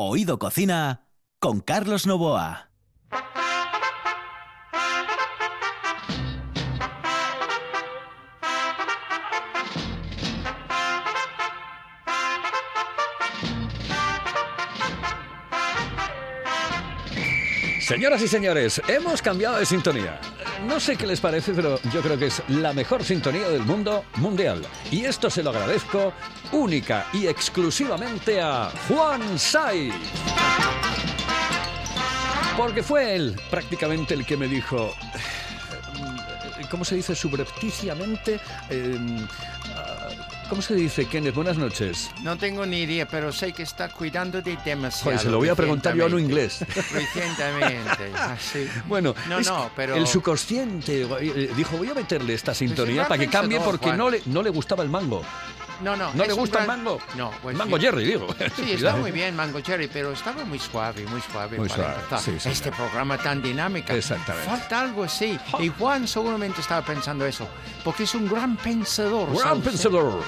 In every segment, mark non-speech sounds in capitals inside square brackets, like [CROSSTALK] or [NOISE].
Oído Cocina con Carlos Novoa. Señoras y señores, hemos cambiado de sintonía. No sé qué les parece, pero yo creo que es la mejor sintonía del mundo mundial. Y esto se lo agradezco única y exclusivamente a Juan Sai. Porque fue él prácticamente el que me dijo, ¿cómo se dice subrepticiamente? Eh, ¿Cómo se dice, Kenneth? Buenas noches. No tengo ni idea, pero sé que está cuidando de demasiado. Pues se lo voy a preguntar yo a lo inglés. Recientemente, así. [LAUGHS] Bueno, No, no, pero- el subconsciente eh, dijo, voy a meterle esta sintonía gran para que cambie porque Juan. no le, no le gustaba el mango. No, no. ¿No le gusta el gran- mango? No, pues mango. Jerry, digo. Sí, [LAUGHS] está muy bien, Mango Cherry, pero estaba muy suave, muy suave. Muy para suave, sí, este programa tan dinámico. Exactamente. Falta algo así. Y Juan seguramente estaba pensando eso, porque es un gran pensador. Gran pensador.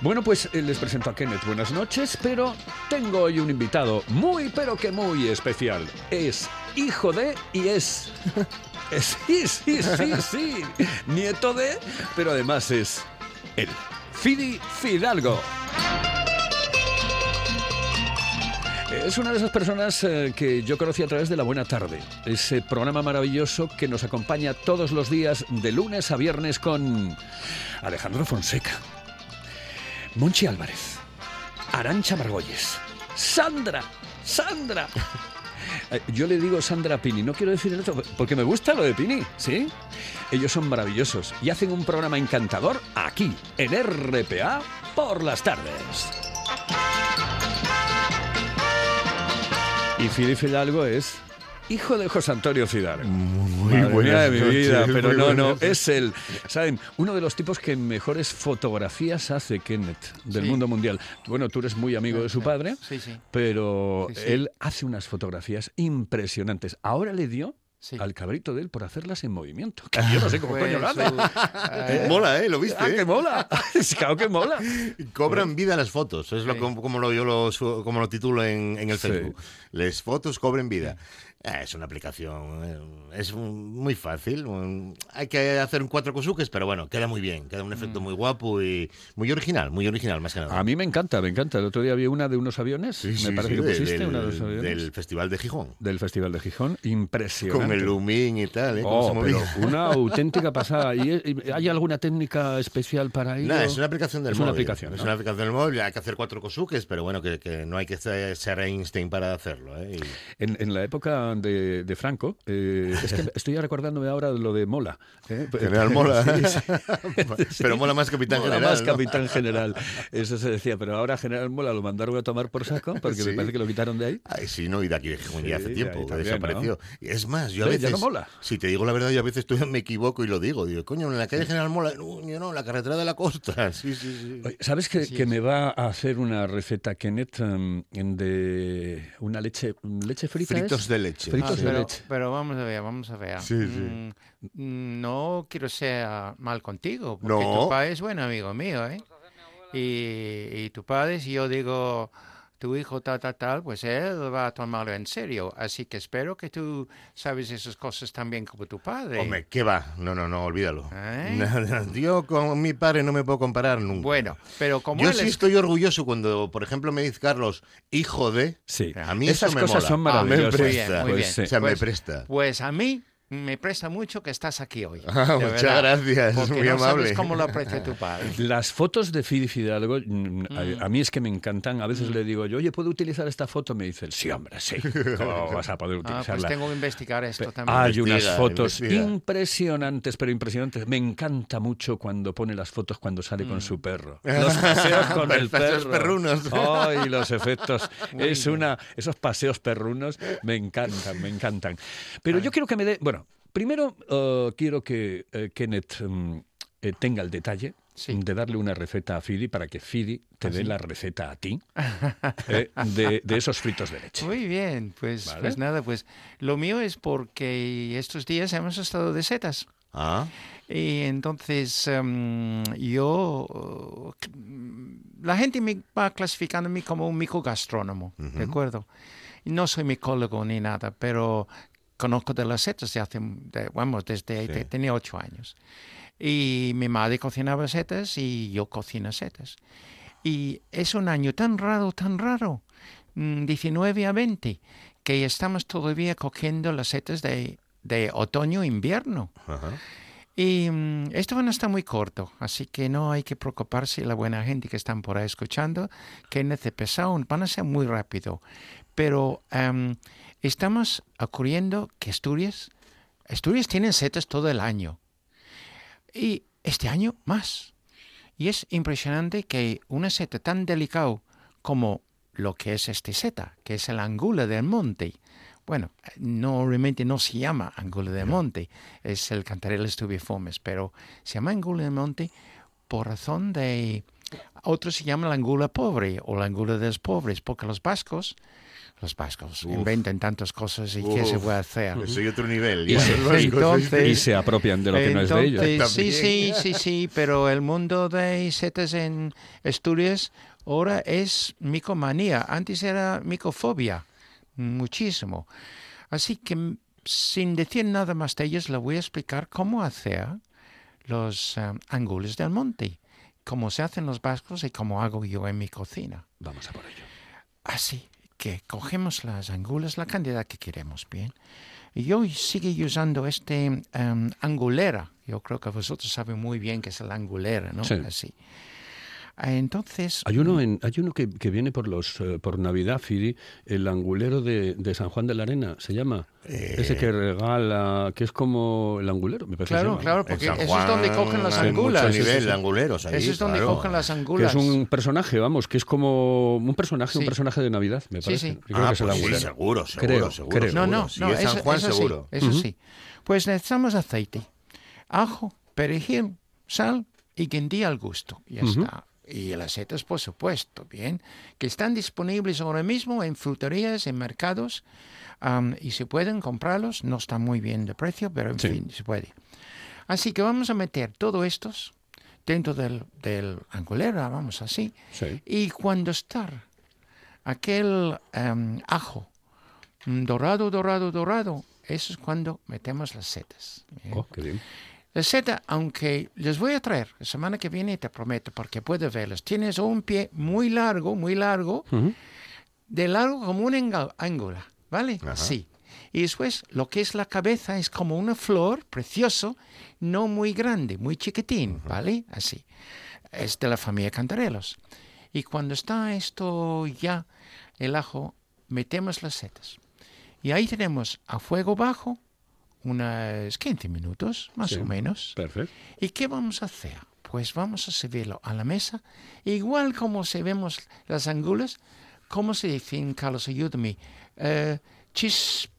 Bueno, pues eh, les presento a Kenneth. Buenas noches, pero tengo hoy un invitado muy, pero que muy especial. Es hijo de y es... es- sí, sí, sí, sí. Nieto de, pero además es él. Fidi Fidalgo. Es una de esas personas eh, que yo conocí a través de La Buena Tarde, ese programa maravilloso que nos acompaña todos los días de lunes a viernes con Alejandro Fonseca, Monchi Álvarez, Arancha Margolles, Sandra, Sandra. Eh, Yo le digo Sandra Pini, no quiero decir otro, porque me gusta lo de Pini, ¿sí? Ellos son maravillosos y hacen un programa encantador aquí, en RPA, por las tardes. Y Fidi Fidalgo es hijo de José Antonio Fidalgo. Muy Madre mía de mi noches, vida, pero no, no, es él. ¿Saben? Uno de los tipos que mejores fotografías hace Kenneth del Sí. mundo mundial. Bueno, tú eres muy amigo de su padre, Sí, sí. pero Sí, sí. él hace unas fotografías impresionantes. Ahora le dio Sí. al cabrito de él por hacerlas en movimiento. Que yo no sé cómo [LAUGHS] Pues, coño lo hace. su- eh, Mola, ¿eh? ¿Lo viste? Ah, que mola. [LAUGHS] claro que mola. Cobran vida las fotos, es lo Sí. como, como lo, yo lo, como lo titulo en, en el Sí. Facebook. Les fotos cobren vida. Ah, es una aplicación, eh, es muy fácil. hay que hacer un cuatro cosuques, pero bueno, queda muy bien, queda un efecto muy guapo y muy original, muy original más que nada. A mí me encanta, me encanta. El otro día vi una de unos aviones. Sí, me sí, parece sí, que de- pusiste del, una de los aviones. del Festival de Gijón. del Festival de Gijón. Impresionante. Con el Lumín y tal, ¿eh? Oh, se pero una auténtica pasada. ¿Y y hay alguna técnica especial para ello? Nada, es una aplicación del Es móvil. una aplicación, Es ¿no? una aplicación del móvil, hay que hacer cuatro cosuques, pero bueno, que, que no hay que ser ser Einstein para hacerlo. ¿eh? Y- En, en la época de, de Franco, eh, es que estoy recordándome ahora lo de Mola. ¿eh? [LAUGHS] General Mola. Sí, sí. [LAUGHS] Pero mola más Capitán Mola General. más ¿no? Capitán General. Eso se decía, pero ahora General Mola lo mandaron a tomar por saco porque me parece que lo quitaron de ahí. Ay, sí, no, y de aquí de ya Sí, hace de tiempo, también, desapareció. Y Es más, yo a veces. no mola. Si te digo la verdad, yo a veces estoy- me equivoco y lo digo. Digo, coño, en la calle General Mola, no, yo no, en la carretera de la costa. [LAUGHS] Sí, sí, sí. Oye, ¿Sabes que, me va a hacer una receta, Kenneth, em, de una leche, leche frita? Fritos es? de leche. Fritos Ah, de pero, leche. pero vamos a ver, vamos a ver. Sí. Mm, mm, no quiero ser mal contigo, porque No. tu padre es buen amigo mío, ¿eh? Y, y tu padre, si yo digo tu hijo tal, tal, tal, pues él va a tomarlo en serio. Así que espero que tú sabes esas cosas también como tu padre. Hombre, ¿qué va? No, no, no, olvídalo. ¿Eh? [LAUGHS] Yo con mi padre no me puedo comparar nunca. Bueno, pero como Yo él sí es- estoy orgulloso cuando, por ejemplo, me dice Carlos, hijo de. Sí. A mí Esas eso me cosas mola. son Ah, me maravillosas. Muy bien, presta. muy Pues bien. sí. O sea, me Pues- presta. Pues a mí me presta mucho que estás aquí hoy. [LAUGHS] Ah, muchas verdad, gracias, es porque muy no amable. sabes cómo lo aprecia tu [LAUGHS] padre. Las fotos de Fidi Fidalgo, mm, a, a mí es que me encantan. A Mm. veces le digo yo, oye, ¿puedo utilizar esta foto? Me dice, sí, hombre, sí. [LAUGHS] ¿Cómo vas a poder Ah, pues utilizarla? tengo que investigar esto también. Hay unas fotos investiga. impresionantes, pero impresionantes. Me encanta mucho cuando pone las fotos cuando sale Mm. con su perro. Los paseos con el Paseos perro. perrunos. Ay, los efectos. Muy es bien. una, esos paseos perrunos me encantan, me encantan. Pero yo quiero que me dé, bueno, primero eh, quiero que eh, Kenneth mm, eh, tenga el detalle. Sí. De darle una receta a Fidi para que Fidi te ¿Ah, dé sí? la receta a ti [LAUGHS] eh, de, de esos fritos de leche. Muy bien, pues, Vale. pues nada, pues lo mío es porque estos días hemos estado de setas. Ah, Y entonces em, yo, la gente me va clasificando a mí como un microgastrónomo, ¿de acuerdo? No soy micólogo ni nada, pero conozco de las setas de hace, de- vamos, desde que tenía ocho años. Y mi madre cocinaba setas y yo cocino setas. Y es un año tan raro, tan raro, mm, 19 a 20, que estamos todavía cogiendo las setas de, de otoño-invierno. Y mm, esto van a estar muy corto, así que no hay que preocuparse la buena gente que están por ahí escuchando, que en este pesado van a ser muy rápido. Pero em, estamos ocurriendo que Asturias, Asturias tienen setas todo el año. Y este año más. Y es impresionante que una seta tan delicada como lo que es este seta, que es el angula del monte, bueno, no realmente no se llama angula del monte, es el cantarella stubiformes, pero se llama angula del monte por razón de... Otros se llaman la angula pobre o la angula de los pobres, porque los vascos, los vascos inventan tantas cosas y qué se puede hacer. Soy otro nivel. Y se- los vascos, entonces- Y se apropian de lo que no es de ellos. Sí, sí, sí, sí, pero el mundo de setas en Asturias ahora es micomanía. Antes era micofobia, muchísimo. Así que sin decir nada más de ellos, le voy a explicar cómo hacer los um, angulos del monte, cómo se hacen los vascos y cómo hago yo en mi cocina. Vamos a por ello. Así que cogemos las angulas, la cantidad que queremos, bien. Y yo sigue usando este em, angulera. Yo creo que vosotros saben muy bien que es el angulera, ¿no? Sí. Así. Ah, Entonces, Hay uno, en, hay uno que, que viene por los eh, por Navidad, Firi, el angulero de, de San Juan de la Arena, se llama. Ese que regala, que es como el angulero, me parece. claro, claro, porque eso es donde Juan cogen las angulas. Mucho Eso nivel es- de anguleros ahí, Eso es donde claro. cogen las Que angulas. es un personaje, vamos, que es como un personaje, un Sí. personaje de Navidad, me Sí, parece. sí. Yo creo Ah, que es el pues sí, angulero. seguro, seguro, Creo, seguro, creo. No, no, no, es San eso, Juan, eso seguro. sí, eso sí. Pues necesitamos aceite, ajo, perejil, sal y guindilla al gusto. Ya está. Y las setas, por supuesto, bien, que están disponibles ahora mismo en fruterías, en mercados, am, y se pueden comprarlos. No está muy bien de precio, pero en Sí. fin, se puede. Así que vamos a meter todo estos dentro del, del angulera, vamos así. Sí. Y cuando está aquel em, ajo mm, dorado, dorado, dorado, eso es cuando metemos las setas. ¿bien? Oh, qué bien. La seta, aunque les voy a traer la semana que viene, te prometo, porque puedes verlas. Tienes un pie muy largo, muy largo, de largo como una ángulo, ¿vale? Sí. Y después lo que es la cabeza es como una flor precioso, no muy grande, muy chiquitín, ¿vale? Así. Es de la familia Cantarelos. Y cuando está esto ya, el ajo, metemos las setas. Y ahí tenemos a fuego bajo unos 15 minutos, más Sí. o menos. Perfecto. ¿Y qué vamos a hacer? Pues vamos a servirlo a la mesa, igual como servimos las angulas, ¿cómo se dice en Carlos? Ayúdame. Eh,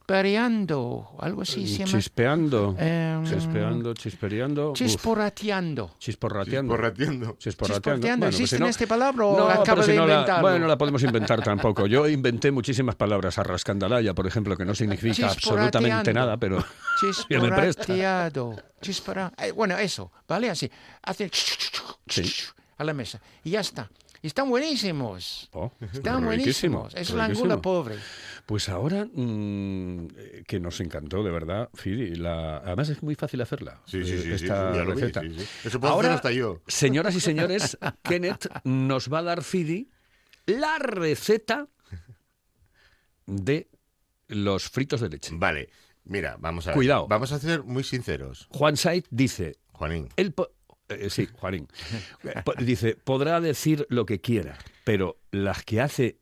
chispereando, algo así se llama. Chispeando. Em, Chispeando, chispereando. Chisporrateando. chisporrateando. Porrateando. Chisporrateando. Chisporrateando. Bueno, pues ¿Existe si no- esta palabra o No, pero si de no la- inventarlo? bueno, la podemos inventar tampoco. Yo inventé muchísimas palabras. Arrascandalaya, por ejemplo, que no significa absolutamente nada, pero. [LAUGHS] Chisporrateado. Chispora- eh, bueno, eso, ¿vale? Así. Hacen [LAUGHS] a la mesa. Y ya está. Y están buenísimos. Oh, Están riquísimo, buenísimos. Es la angula riquísimo. pobre. Pues ahora, mm, eh, que nos encantó, de verdad, Fidi. La... Además es muy fácil hacerla, Sí, sí, eh, sí, sí, esta vi, receta. sí, sí. Eso puedo ahora, hacer hasta yo. señoras y señores, [LAUGHS] Kenneth nos va a dar, Fidi, la receta de los fritos de leche. Vale, mira, vamos a ver. Cuidado. Vamos a ser muy sinceros, Juan Saiz dice, Juanín. Eh, sí, Juanín, Po- dice, podrá decir lo que quiera, pero las que hace,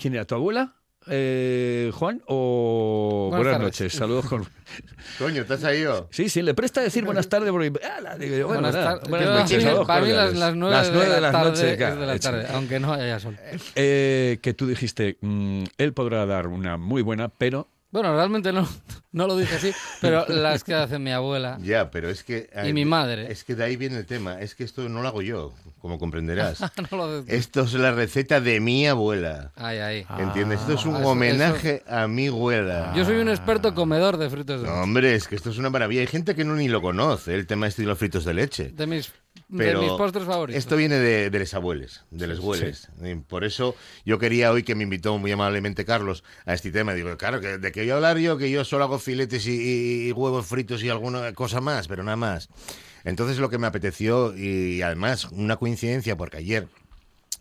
¿quién era tu abuela? Eh, Juan o Buenas noches, saludos con [LAUGHS] Coño, ¿te has salido? Sí, sí, le presta decir buenas tardes porque. ah, la- digo yo, bueno, Buenas tardes. buenas noches, saludos para mí las, las nueve, Las nueve de la, tarde noche, claro, de la tarde, aunque no haya sol. Eh, que tú dijiste, mm, él podrá dar una muy buena, pero Bueno, realmente no, [LAUGHS] no lo dije así, pero las que hace mi abuela. Ya, pero es que... Y mi madre. Es que de ahí viene el tema. Es que esto no lo hago yo, como comprenderás. [LAUGHS] No lo de- Esto es la receta de mi abuela. Ay, ay. ¿Entiendes? Esto es un Ah, eso- homenaje a mi abuela. Yo soy un experto comedor de fritos de No, leche. hombre, es que esto es una maravilla. Hay gente que no ni lo conoce, el tema este de los fritos de leche. De mis, Pero de mis postres favoritos. Esto viene de, de los abuelos, de los abuelos. Y Por eso yo quería hoy que me invitó muy amablemente Carlos a este tema. Digo, claro, que ¿de qué voy a hablar yo? Que yo solo hago filetes y, y- y huevos fritos y alguna cosa más, pero nada más. Entonces lo que me apeteció, y además una coincidencia, porque ayer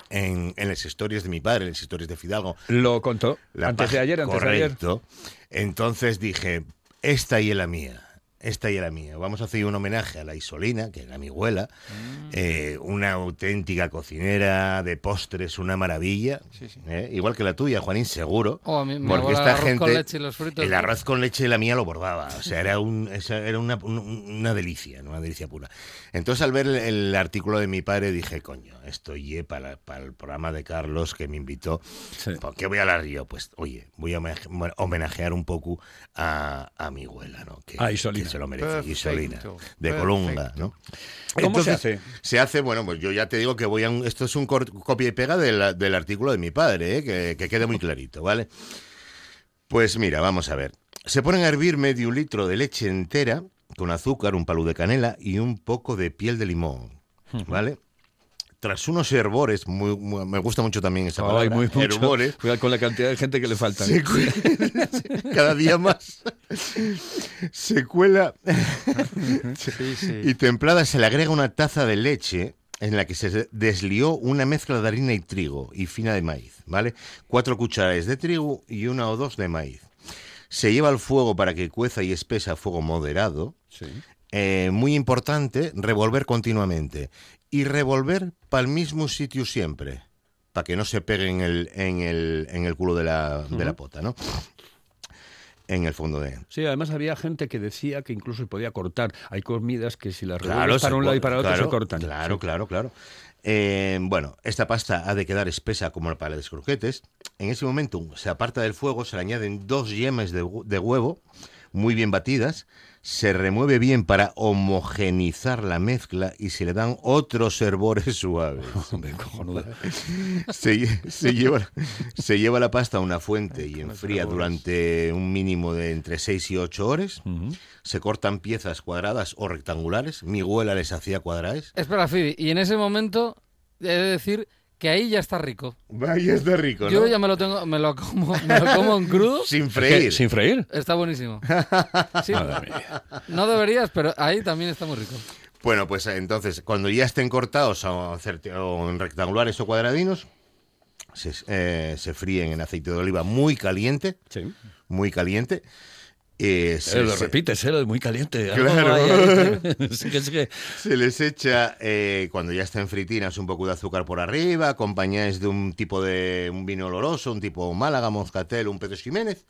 en, en las historias de mi padre, en las historias de Fidalgo, Lo contó. la antes de ayer, antes de ayer. Correcto. Entonces dije, esta y es la mía. Esta y es la mía. Vamos a hacer un homenaje a la Isolina, que era mi abuela, Mm. eh, una auténtica cocinera de postres, una maravilla. Sí, sí. ¿eh? Igual que la tuya, Juanín, seguro. Oh, mi porque esta gente. con leche y los fritos. El arroz con leche de la mía lo bordaba. O sea, era, un, era una, un- una delicia, una delicia pura. Entonces, al ver el, el artículo de mi padre, dije, coño, esto ye para, para el programa de Carlos que me invitó. Sí. ¿Por qué voy a hablar yo? Pues, oye, voy a homenajear un poco a, a mi abuela, ¿no? Que, A Isolina. Se lo merece. Perfecto, Isolina, de perfecto. Colunga, ¿no? ¿Cómo se hace? Se hace, bueno, pues yo ya te digo que voy a... un- esto es un cor- copia y pega del, del artículo de mi padre, ¿eh? que, que quede muy clarito, ¿vale? Pues mira, vamos a ver. Se ponen a hervir medio litro de leche entera con azúcar, un palú de canela y un poco de piel de limón, ¿vale? Tras unos herbores, muy, muy- me gusta mucho también esa palabra, Ay, muy mucho. herbores, Cuidado con la cantidad de gente que le falta. [LAUGHS] cada día más [LAUGHS] se cuela [LAUGHS] Sí, sí. y templada se le agrega una taza de leche en la que se deslió una mezcla de harina y trigo y fina de maíz, ¿vale? Cuatro cucharadas de trigo y una o dos de maíz. Se lleva al fuego para que cueza y espesa a fuego moderado. Sí. Eh, muy importante, revolver continuamente. Y revolver para el mismo sitio siempre, para que no se pegue en el, en el, en el culo de la, de la pota, ¿no? En el fondo de... Sí, además había gente que decía que incluso se podía cortar. Hay comidas que si las Claro, para un lado y para otro claro, se cortan. Claro, Sí. claro, claro. Eh, bueno, esta pasta ha de quedar espesa como para los croquetes. En ese momento se aparta del fuego, se le añaden dos yemas de, de huevo muy bien batidas, se remueve bien para homogenizar la mezcla y se le dan otros herbores [LAUGHS] suaves. [LAUGHS] Hombre, cojonuda. Se, lle- se [LAUGHS] lleva, se lleva la pasta a una fuente y enfría durante un mínimo de entre 6 y 8 horas. Se cortan piezas cuadradas o rectangulares. Mi abuela les hacía cuadradas. Espera, Phoebe, y en ese momento he de decir que ahí ya está rico. Vaya, está rico, ¿no? Yo ya me lo tengo, me lo como, [LAUGHS] me lo como en crudo. [LAUGHS] Sin ¿Qué? freír. ¿Sin freír? Está buenísimo. [LAUGHS] Sí, Madre mía. no deberías, pero ahí también está muy rico. Bueno, pues eh, entonces, cuando ya estén cortados o en rectangulares o cuadradinos, se, eh, se fríen en aceite de oliva muy caliente, Sí. muy caliente. Eh, se, Eh, lo se- repites, eh, muy caliente. [LAUGHS] Claro. Ay, ay, ay. Sí que- sí que- se les echa, eh, cuando ya estén fritinas, un poco de azúcar por arriba, acompañáis de un tipo de un vino oloroso, un tipo Málaga, Moscatel, un Pedro Jiménez,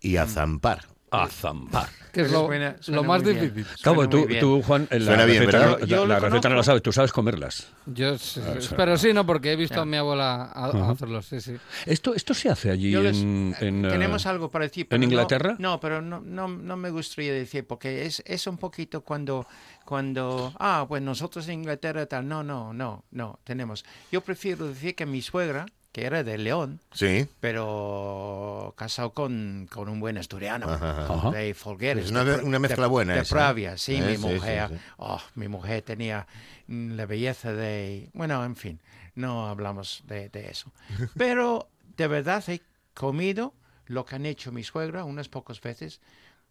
y a zampar. A zampar. [LAUGHS] Que es lo, suena- lo suena más muy bien. difícil. Cabo, tú, tú, Juan, la Suena bien, receta, Yo la lo receta no la sabes, tú sabes comerlas. Yo sí, Ah, sí. sí. pero sí, no, porque he visto Ya. a mi abuela a- a hacerlo, sí, sí. ¿Esto, esto se hace allí les- en, en, eh, Tenemos algo para decir. ¿en pero no- Inglaterra? No, pero no, no, no me gustaría decir, porque es, es un poquito cuando, cuando, ah, pues nosotros en Inglaterra tal, no, no, no, no, tenemos. Yo prefiero decir que mi suegra, que era de León, Sí. pero casado con, con un buen asturiano, Ajá, ajá. Ajá. de Folgueres. Es una de una mezcla de- buena De esa, ¿eh? Pravia, sí, Eh, mi sí, sí, mujer. sí. Oh, mi mujer tenía la belleza de... Bueno, en fin, no hablamos de, de eso. [LAUGHS] Pero de verdad he comido lo que han hecho mi suegra unas pocas veces.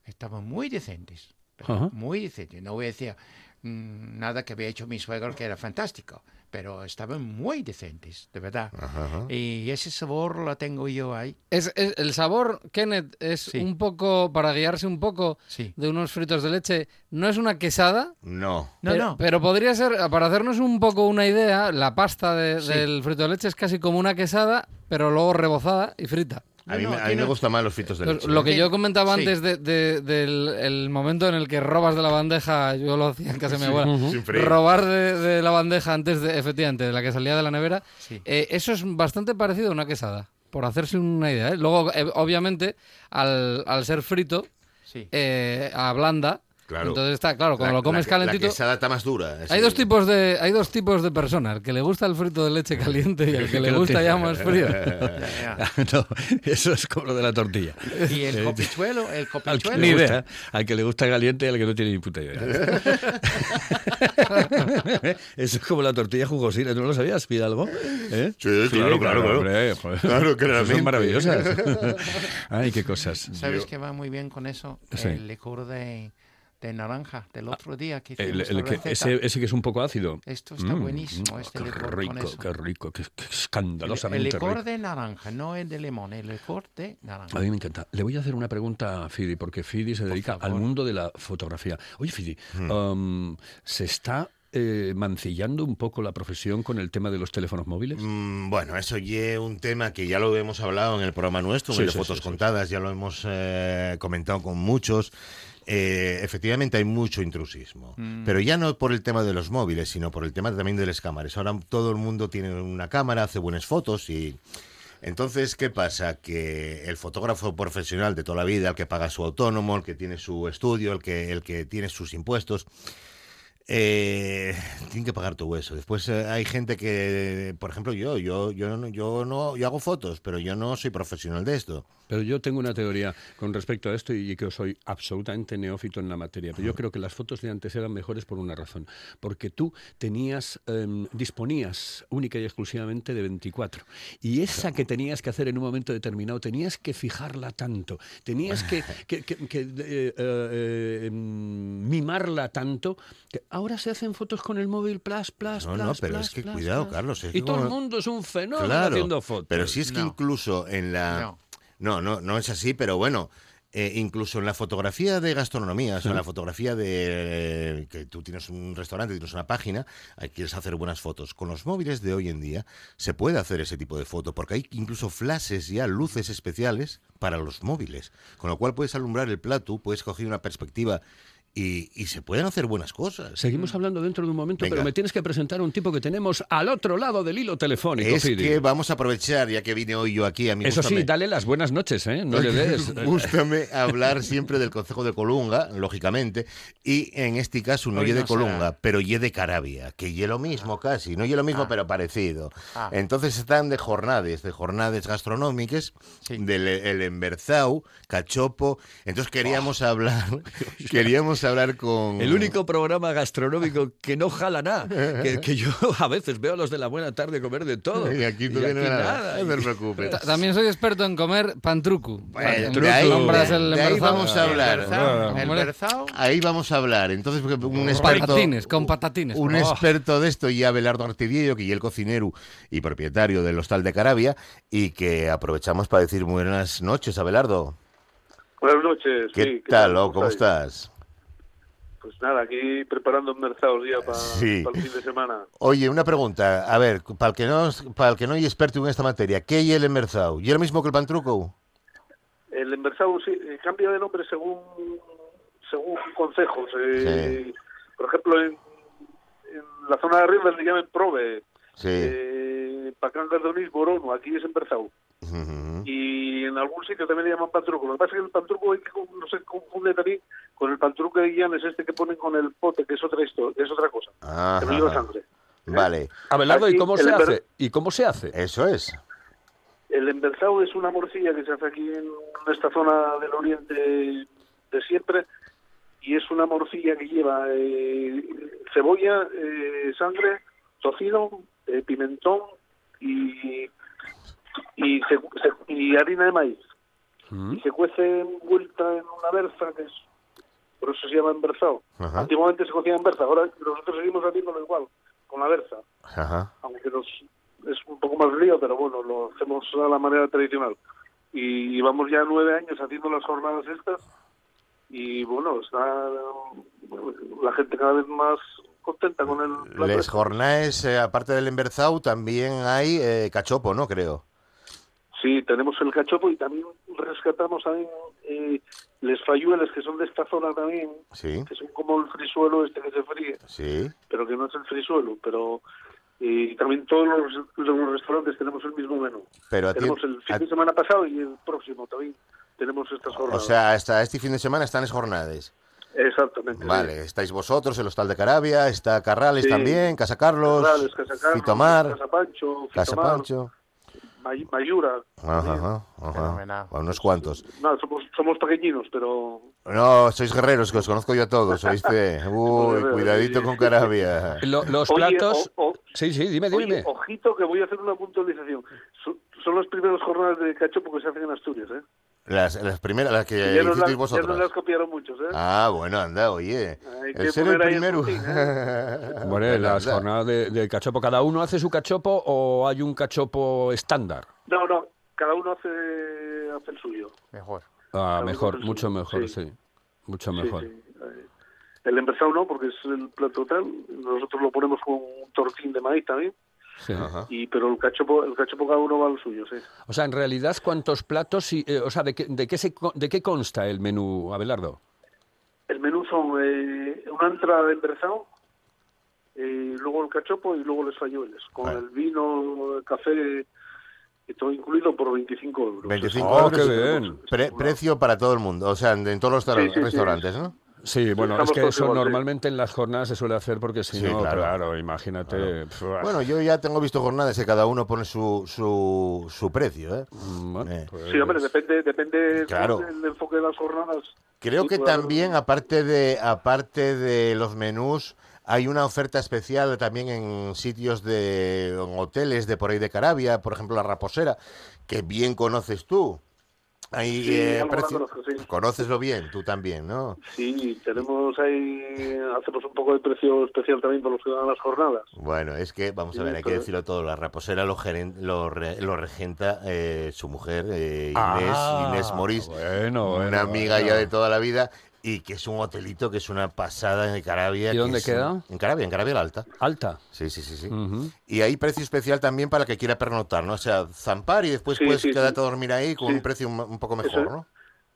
Estaban muy decentes. Muy decentes. No voy a decir nada que había hecho mi suegro que era fantástico. Pero estaban muy decentes, de verdad. Ajá, ajá. Y ese sabor lo tengo yo ahí. Es, es- el sabor, Kenneth, es Sí. un poco, para guiarse un poco Sí. de unos fritos de leche, no es una quesada, No. No, pero, no. pero podría ser, para hacernos un poco una idea, la pasta de- Sí. del frito de leche es casi como una quesada, pero luego rebozada y frita. A mí, No, me- a mí me gustan más los fritos de Lo- leche. Lo que yo comentaba Sí. antes de- de- del el momento en el que robas de la bandeja, yo lo hacía en casa de mi abuela, robar de, de la bandeja antes de, efectivamente, de la que salía de la nevera, Sí. eh, eso es bastante parecido a una quesada. por hacerse una idea. ¿eh? Luego, eh, obviamente, al, al ser frito, Sí. eh, ablanda. Claro. Entonces está claro, cuando La- lo comes la, calentito. La quesada está más dura. Hay dos tipos de hay dos tipos de personas, el que le gusta el frito de leche caliente y el que le [LAUGHS] gusta ya más frío. [LAUGHS] [LAUGHS] No, eso es como lo de la tortilla. Y el copichuelo, el Al que, copichuelo. le gusta, al que le gusta caliente y al que no tiene ni puta idea. Eso es como la tortilla jugosina, ¿tú no lo sabías, Fidalgo? ¿Eh? Sí, claro, claro, claro. hombre, joder. Claro. Son maravillosas. Ay, qué cosas. ¿Sabes qué va muy bien con eso? Sí. El licor de, de naranja del otro día que El- hicimos el la que- ese, ese que es un poco ácido. Esto está Mm, buenísimo, mm, este qué licor con rico, eso. qué rico, qué, qué El, escandalosamente el licor rico. de naranja, no el de limón, el licor de naranja. A mí me encanta. Le voy a hacer una pregunta a Fidi, porque Fidi se dedica al mundo de la fotografía. Oye, Fidi, Hmm. um, ¿se está eh, mancillando un poco la profesión con el tema de los teléfonos móviles? Mm, Bueno, eso ya un tema que ya lo hemos hablado en el programa nuestro, en Sí, el de sí, fotos sí, sí. contadas, ya lo hemos eh, comentado con muchos. Eh, efectivamente hay mucho intrusismo, pero ya no por el tema de los móviles, sino por el tema también de las cámaras. Ahora todo el mundo tiene una cámara, hace buenas fotos y... Entonces, ¿qué pasa? Que el fotógrafo profesional de toda la vida, el que paga su autónomo, el que tiene su estudio, el que, el que tiene sus impuestos, eh, [LAUGHS] tienen que pagar todo eso. Después eh, hay gente que, por ejemplo, yo, yo, yo, no- yo no, yo hago fotos, pero yo no soy profesional de esto. Pero yo tengo una teoría con respecto a esto y que soy absolutamente neófito en la materia. Pero yo creo que las fotos de antes eran mejores por una razón. Porque tú tenías, em, disponías única y exclusivamente de 24. Y esa que tenías que hacer en un momento determinado, tenías que fijarla tanto, tenías que, [LAUGHS] que- que- que, eh, eh, em, mimarla tanto, que ahora se hacen fotos con el móvil, plus, plus, No, plus, no, pero plus, es que plus, cuidado, plus. Carlos, es y que todo el como- mundo es un fenómeno Claro, haciendo fotos. pero si es que No. incluso en la... No. No, no, no es así, pero bueno, eh, incluso en la fotografía de gastronomía, o sea, en la fotografía de eh, que tú tienes un restaurante, tienes una página, ahí quieres hacer buenas fotos. Con los móviles de hoy en día se puede hacer ese tipo de foto, porque hay incluso flashes ya, luces especiales para los móviles, con lo cual puedes alumbrar el plato, puedes coger una perspectiva y, y se pueden hacer buenas cosas. Seguimos hablando dentro de un momento, Venga. pero me tienes que presentar a un tipo que tenemos al otro lado del hilo telefónico. Es Fidi. que vamos a aprovechar, ya que vine hoy yo aquí, a mí Eso sí, dale las buenas noches, ¿eh? No le [LAUGHS] des. Gústame hablar siempre del Consejo de Colunga, lógicamente, y en este caso no Hoy ye de será. Colunga, pero ye de Carabia, que ye lo mismo casi, no ye lo mismo, Ah. pero parecido. Ah. Entonces están de jornades, de jornades gastronómicas, Sí. del el Emberzau, Cachopo. Entonces queríamos hablar, [LAUGHS] queríamos hablar con... El único programa gastronómico que no jala nada. [LAUGHS] Que, que yo a veces veo a los de la buena tarde comer de todo. Y aquí no Y viene aquí nada, no te preocupes. Ta- También soy experto en comer pantrucu. Bueno, de ahí- el de ahí vamos a hablar. El berzao, el Hombre. berzao, Ahí vamos a hablar. Entonces, un Con experto... patatines, con patatines. Un Oh. experto de esto, y Abelardo Artidiello, que es el cocinero y propietario del Hostal de Carabia, y que aprovechamos para decir buenas noches, Abelardo. Buenas noches. ¿Qué sí, tal, ¿Cómo estás? Pues nada, aquí preparando mercados ya para Sí. el fin de semana. Oye, una pregunta. A ver, para el que no, para el que no es experto en esta materia, ¿qué es el emberzao? ¿Y lo mismo que el pantruco? El enversado sí, eh, cambia de nombre según según consejos. eh, Por ejemplo, en, en la zona de arriba le llaman Prove, Sí. eh, Pacangas de Onís, Borono, aquí es enversado. Y en algún sitio también le llaman pantruco. Lo que pasa es que el pantruco hay que no se confunde también con el pantruco de Guillanes, este que ponen con el pote, que es otra historia, es otra cosa, Ajá. que no lleva sangre. Vale, Abelardo, ¿y cómo se ember- hace? ¿Y cómo se hace? eso es. El emberzado es una morcilla que se hace aquí en esta zona del oriente de siempre y es una morcilla que lleva eh, cebolla, eh, sangre, tocino, eh, pimentón y y, se- se- y harina de maíz. Mm. Y se cuece envuelta en una berza que es por eso se llama emberzado. Ajá. Antiguamente se cocía en berza, ahora nosotros seguimos haciéndolo igual, con la berza Ajá. aunque nos es un poco más lío, pero bueno, lo hacemos a la manera tradicional. Y llevamos ya nueve años haciendo las jornadas estas y bueno, está la gente cada vez más contenta con el Les este. jornades, eh, aparte del emberzao, también hay eh, cachopo, ¿no? Creo. Sí, tenemos el cachopo y también rescatamos también eh, les falluelas que son de esta zona también, Sí, que son como el frisuelo este que se fríe, sí. pero que no es el frisuelo, pero eh, y también todos los, los restaurantes tenemos el mismo menú. Pero ti- tenemos el fin a- de semana pasado y el próximo también tenemos estas O jornadas. sea, hasta este fin de semana están es jornadas. Exactamente. Vale, estáis vosotros, el Hostal de Carabia, está Carrales Sí. también, Casa Carlos, Fitomar, Casa Pancho, Casa Pancho. May- Mayura. Ajá, ajá, ajá. Fenomenal. Bueno, unos cuantos. No, somos, somos pequeñinos, pero No, sois guerreros, que os conozco yo a todos, ¿oíste? [LAUGHS] Uy, cuidadito con Carabia. Lo- los Oye, platos... o- o- Sí, sí, dime, Oye, dime. ojito que voy a hacer una puntualización. Son, son las primeras jornadas de cachopo que se hacen en Asturias, ¿eh? Las, las primeras, las que ya, las, ya vosotros. las copiaron muchos, ¿eh? Ah, bueno, anda, oye. Hay El ser el primero. Bueno, [LAUGHS] Bueno, las anda. jornadas de, de cachopo, ¿cada uno hace su cachopo o hay un cachopo estándar? No, no, cada uno hace, hace el suyo. Mejor. Ah, mejor, mucho mejor, sí. sí. Mucho mejor. sí. Eh, El emberzado no, porque es el plato tal. Nosotros lo ponemos con un tortín de maíz también. Ajá. Y, pero el cachopo, el cachopo cada uno va al suyo, sí. O sea, en realidad, ¿cuántos platos y, eh, o sea, de qué, de qué se co- de qué consta el menú, Abelardo? El menú son eh, una entrada de emberzado, eh, luego el cachopo y luego los fallueles, con Vale. el vino, el café y todo incluido por 25 euros. 25 Oh, euros. qué bien. Pre- precio para todo el mundo, o sea, en, en todos los Sí, sí, sí. restaurantes, ¿no? Sí, bueno, es que eso normalmente en las jornadas se suele hacer porque si Sí, no, claro. claro, imagínate. pf, Bueno, yo ya tengo visto jornadas que cada uno pone su, su, su precio, ¿eh? mm, bueno, eh. pues- Sí, hombre, depende, depende Claro. del enfoque de las jornadas. Creo Sí, que también, aparte de, aparte de los menús, hay una oferta especial también en sitios de en hoteles de por ahí de Carabia, por ejemplo la Raposera, que bien conoces tú. Ahí Sí, eh, conozco, sí. Conóceslo bien, tú también, ¿no? Sí, tenemos ahí, hacemos un poco de precio especial también por los que van a las jornadas. Bueno, es que, vamos a Sí, ver, hay que decirlo todo, la Raposera lo, geren- lo, re- lo regenta eh, su mujer, eh, Inés, Ah, Inés Morís, bueno, bueno, una amiga bueno. ya de toda la vida, y que es un hotelito que es una pasada en Carabia. ¿Y dónde queda? En Carabia, en Carabia la Alta. Alta. Sí, sí, sí, sí. Y hay precio especial también para el que quiera pernoctar, ¿no? O sea, zampar y después Sí, puedes sí, quedarte sí. a dormir ahí con Sí. un precio un, un poco mejor, Eso- ¿no?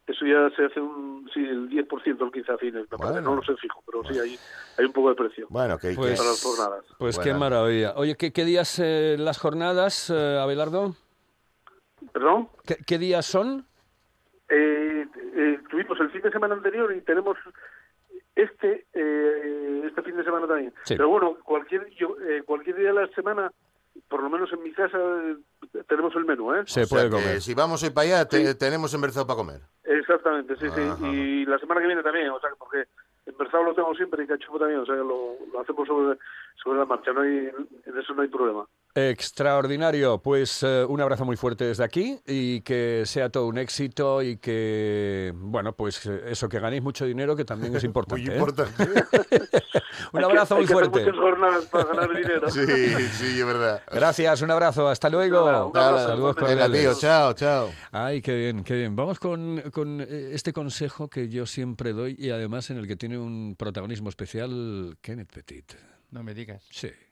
Eso ya se hace un, sí, el 10% el 15 a fines, me parece, Bueno. no lo sé fijo, pero sí, hay, hay un poco de precio Bueno, que, que- Pues- para las jornadas. Pues Bueno. qué maravilla. Oye, ¿qué, qué días eh, las jornadas, eh, Abelardo? ¿Perdón? ¿Qué, qué días son? Eh, eh, tuvimos el fin de semana anterior y tenemos este eh, este fin de semana también. Sí. Pero bueno, cualquier yo, eh, cualquier día de la semana, por lo menos en mi casa, eh, tenemos el menú, ¿eh? Se o sea puede que comer. si vamos hoy para allá, te- Sí. tenemos emberzado para comer. Exactamente, sí, Ajá. sí. Y la semana que viene también, o sea, porque en Berzao lo tengo siempre y cachopo también, o sea, lo, lo hacemos sobre, sobre la marcha, no hay, en eso no hay problema. Extraordinario. Pues eh, un abrazo muy fuerte desde aquí y que sea todo un éxito y que, bueno, pues eh, eso, que ganéis mucho dinero, que también es [LAUGHS] importante. Muy ¿eh? importante. [LAUGHS] Un Hay que- abrazo hay muy que hacer fuerte. muchas jornadas para ganar dinero. sí, sí, es verdad. Gracias, un abrazo. Hasta luego. Abrazo. Saludos cordiales. tío, chao, chao. Ay, qué bien, qué bien. Vamos con, con, eh, este consejo que yo siempre doy y además en el que tiene un protagonismo especial Kenneth Petit. No me digas. Sí.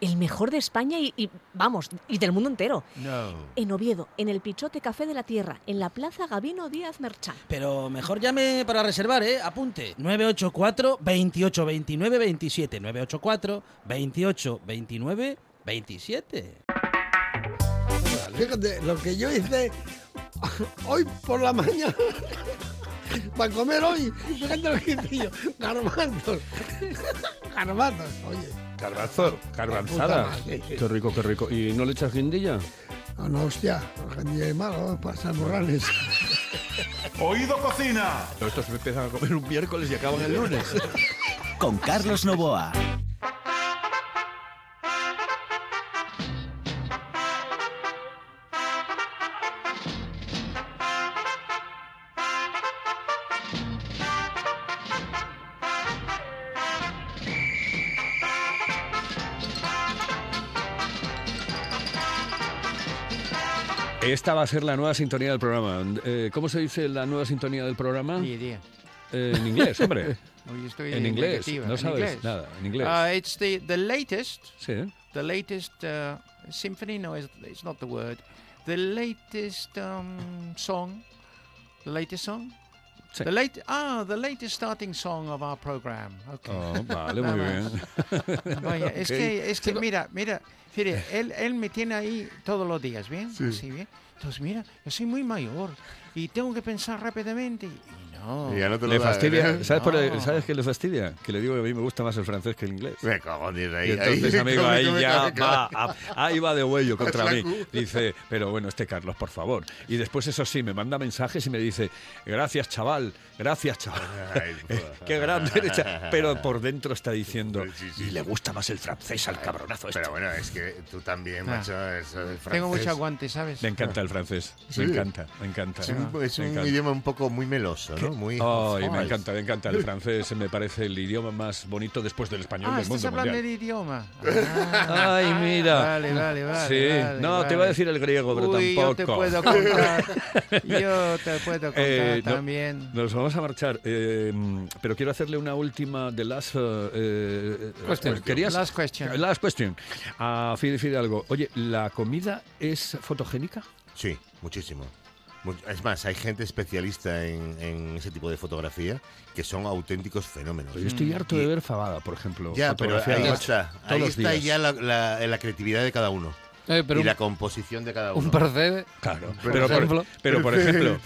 El mejor de España y, y, vamos, y del mundo entero. No. En Oviedo, en el Pichote Café de la Tierra, en la Plaza Gabino Díaz Merchán. Pero mejor llame para reservar, ¿eh? Apunte. 984 28 29 27. 984 28 29 27. Fíjate, lo que yo hice hoy por la mañana para comer hoy, fíjate lo que hice yo, garbanzos, garbanzos, oye, Garbanzo, garbanzada. Qué rico, qué rico. ¿Y no le echas guindilla? no, no, hostia, gente malo, para salmorranes. [LAUGHS] Oído Cocina. Estos empiezan a comer un miércoles y acaban el lunes. Con Carlos Novoa. Esta va a ser la nueva sintonía del programa. Eh, ¿Cómo se dice la nueva sintonía del programa? Eh, en inglés, hombre. [LAUGHS] Hoy estoy en inglés. negativa, No en sabes inglés. nada, en inglés. Uh, it's the, the latest, sí. the latest uh, symphony. No, it's, it's not the word. The latest um, song. The latest song. Sí. The late ah, the latest starting song of our program. Okay. Oh, vale, [LAUGHS] muy bien. [LAUGHS] Vaya, es Ok. que, es que mira, mira, fíjate, él, él me tiene ahí todos los días, ¿bien? Sí. bien. Entonces, mira, yo soy muy mayor y tengo que pensar rápidamente. Y no. Y ya no te lo Le da, fastidia, ¿eh? ¿sabes, por el- No. ¿sabes qué le fastidia? Que le digo que a mí me gusta más el francés que el inglés. Me cago en ahí. Y entonces, ahí, [LAUGHS] amigo, ahí ya va, a- ahí va de huello [LAUGHS] contra mí. Dice, pero bueno, este Carlos, por favor. Y después, eso sí, me manda mensajes y me dice, gracias, chaval, gracias, chaval. Ay, [LAUGHS] Eh, Qué grande eres, cha-". Pero por dentro está diciendo, Sí, sí, y le sí. gusta más el francés al cabronazo este. Pero bueno, es que tú también, Ah. macho, eso del Tengo mucho francés. aguante, ¿sabes? Me encanta el francés, Sí. me encanta, me encanta. Es un, es Me un encanta. idioma un poco muy meloso, ¿no? Muy. Ay, me encanta, me encanta. El francés me parece el idioma más bonito después del español Ah, del estás mundo hablando mundial. de idioma. [LAUGHS] Ah, Ay, mira. Vale, vale, vale. Sí, vale, no, te vale. iba a decir el griego, pero Uy, tampoco. [LAUGHS] yo te puedo contar. yo te puedo contar Eh, no, también. Nos vamos a marchar, eh, pero quiero hacerle una última de las... eh, eh, Question. ¿Querías? Last question. Last question. A Fide Fidalgo. Oye, ¿la comida es fotogénica? Sí, muchísimo. Mu- Es más, hay gente especialista en, en ese tipo de fotografía que son auténticos fenómenos. Yo estoy harto de Y- ver Fabada, por ejemplo. Ya, pero ahí está. Ahí está ya la, la- la creatividad de cada uno. Eh, pero y un, la composición de cada uno. un percebe. Claro, Por pero, ejemplo. por, pero por ejemplo,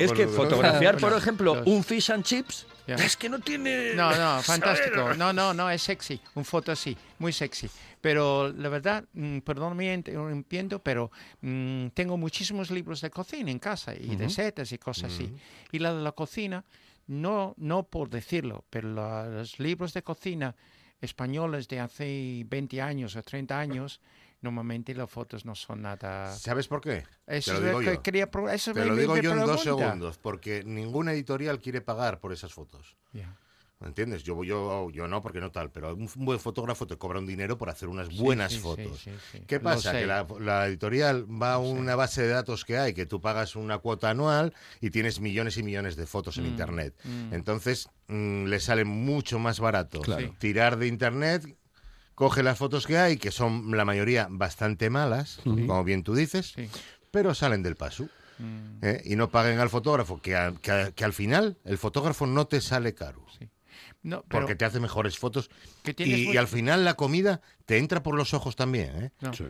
es que fotografiar, [LAUGHS] por ejemplo, un fish and chips, Ya. es que no tiene... No, no, [LAUGHS] fantástico. No, no, no, es sexy. Un foto así, muy sexy. Pero la verdad, mm, perdóname, entiendo, pero mm, tengo muchísimos libros de cocina en casa y de setas y cosas así. Y la de la cocina, no, no por decirlo, pero la- los libros de cocina españoles de hace 20 años o 30 años, normalmente las fotos no son nada... ¿Sabes por qué? Eso Te lo es digo lo que yo. quería Te me- lo me- digo me yo en dos pregunta. segundos, porque ninguna editorial quiere pagar por esas fotos. Ya. ¿Me entiendes? Yo, yo, yo no, porque no tal, pero un buen fotógrafo te cobra un dinero por hacer unas buenas sí, sí, fotos. sí, sí. ¿Qué pasa? Que la, la editorial va a una base de datos que hay, que tú pagas una cuota anual y tienes millones y millones de fotos en Mm, Internet. mm. Entonces, mm, le sale mucho más barato Claro. Sí. tirar de Internet, coge las fotos que hay, que son la mayoría bastante malas, como bien tú dices, Sí. pero salen del paso. Mm. ¿eh? Y no paguen al fotógrafo, que, a- que a- que al final el fotógrafo no te sale caro. No, pero Porque te hace mejores fotos. que Y, al final la comida te entra por los ojos también. ¿eh? No. Sí.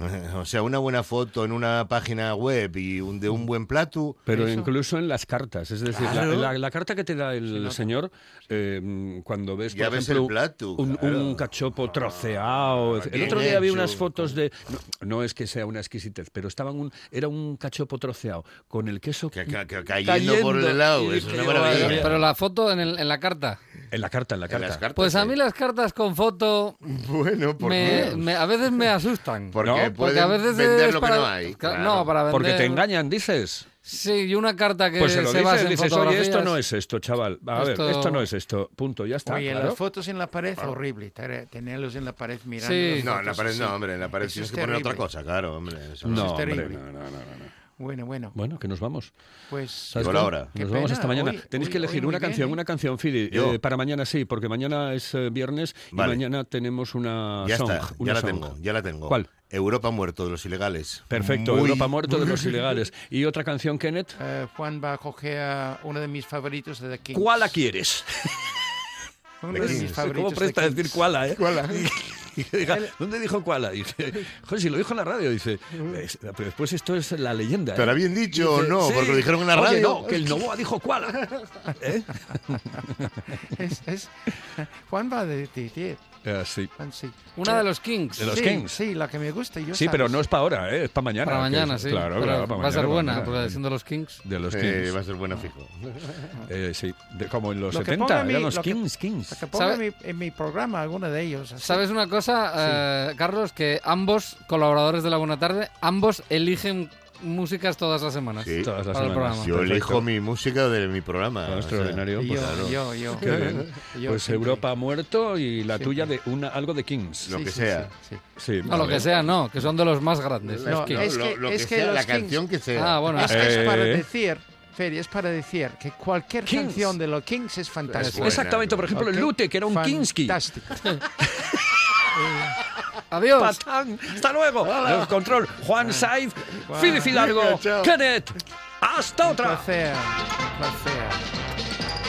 [LAUGHS] O sea, una buena foto en una página web y un, de un buen plato. Pero Eso. incluso en las cartas, es decir, la- Claro. la, la carta que te da el señor eh, cuando ves, por Ya ves ejemplo, el plato, un, claro. un cachopo troceado. Ah, el otro día vi hecho. unas fotos de, no, no es que sea una exquisitez, pero estaban un, era un cachopo troceado con el queso Que, que- que- cayendo, por el lado. Pero la foto en, el- en la carta. En la carta, en la En carta. las cartas, Pues a sí. mí las cartas con foto [LAUGHS] Bueno, ¿por me, qué? me- a veces me asustan. Porque No, Porque pueden a veces vender es lo que para, no hay. Claro. No, para vender. Porque te engañan, dices. Sí, y una carta que Pues se lo basa dices, en dices, oye, esto no es esto, chaval. A Esto- ver, esto no es esto. Punto, ya está. Oye, claro. las fotos en la pared, horrible. tere- Tenerlos en la pared mirando. Sí. No, en la pared no, hombre. En la pared Eso tienes es que poner otra cosa, claro, hombre. eso No, es hombre, terrible. no, no, no, no. Bueno, bueno. Bueno, que nos vamos. Pues. ¿Sabes Llegó cómo? la hora. Qué Nos vamos pena. esta mañana. Hoy- Tenéis hoy- que elegir una bien, canción, ¿eh? una canción, Fidi. Eh, para mañana sí, porque mañana es eh, viernes Vale. y mañana tenemos una Ya song. está, una ya la song. tengo, ya la tengo. ¿Cuál? Europa muerto de los ilegales. Perfecto, Muy- Europa muerto de los [LAUGHS] ilegales. ¿Y otra canción, Kenneth? Eh, Juan va a coger a uno de mis favoritos de The Kings. ¿Cuál la quieres? [LAUGHS] Uno de Kings. mis favoritos ¿Cómo presta de a decir cuál, eh? [LAUGHS] Y que diga, ¿Dónde dijo cuál? Dice, joder, si lo dijo en la radio, dice, "Es- pero después esto es la leyenda. ¿eh?". ¿Estará bien dicho o no? "Sí". Porque lo dijeron en la Oye, radio. no, que el Novoa dijo cuál. [LAUGHS] ¿Eh? Es- es- Juan va de decir. Eh, sí. Sí. Una de los Kings. De los sí, Kings. Sí, la que me gusta. Yo Sí, pero sabes. no es para ahora, ¿eh? es para mañana. Para que mañana, es- sí. Claro, Pero claro, para va a ser mañana, buena, para porque mañana. siendo los Kings. De los Eh, Kings. va a ser buena fijo. Eh, sí, de- como en los Lo que 70, ponga mi- eran los lo que- Kings, Kings. La que ponga ¿Sabe? en mi, en mi programa, alguno de ellos. así. ¿Sabes una cosa, eh, Carlos? Que ambos colaboradores de La Buena Tarde, ambos eligen músicas todas las semanas. Sí. Todas las Para el semanas. programa. Yo Perfecto. elijo mi música de mi programa. O sea, extraordinario. Pues, yo, claro. yo, yo. Pues siempre. Europa ha muerto y la Siempre. tuya de una algo de Kings. Lo Sí, que sea. sí, sí. Sí, No, lo que sea, no, que son de los más grandes. No, los Kings. es lo, que- lo es que que sea, los la Kings- canción que sea. Ah, bueno. Es que es para Eh. decir es para decir que cualquier Kings. canción de los Kings es fantástica. Exactamente, por ejemplo, el Ok. Lute, que era un Kinski. Fantástico. [LAUGHS] [LAUGHS] Adiós. Patán. Hasta luego. El control. Juan Saiz, Guau. Fili Filargo, Chao. Kenneth. Hasta Un otra. placer. Un placer.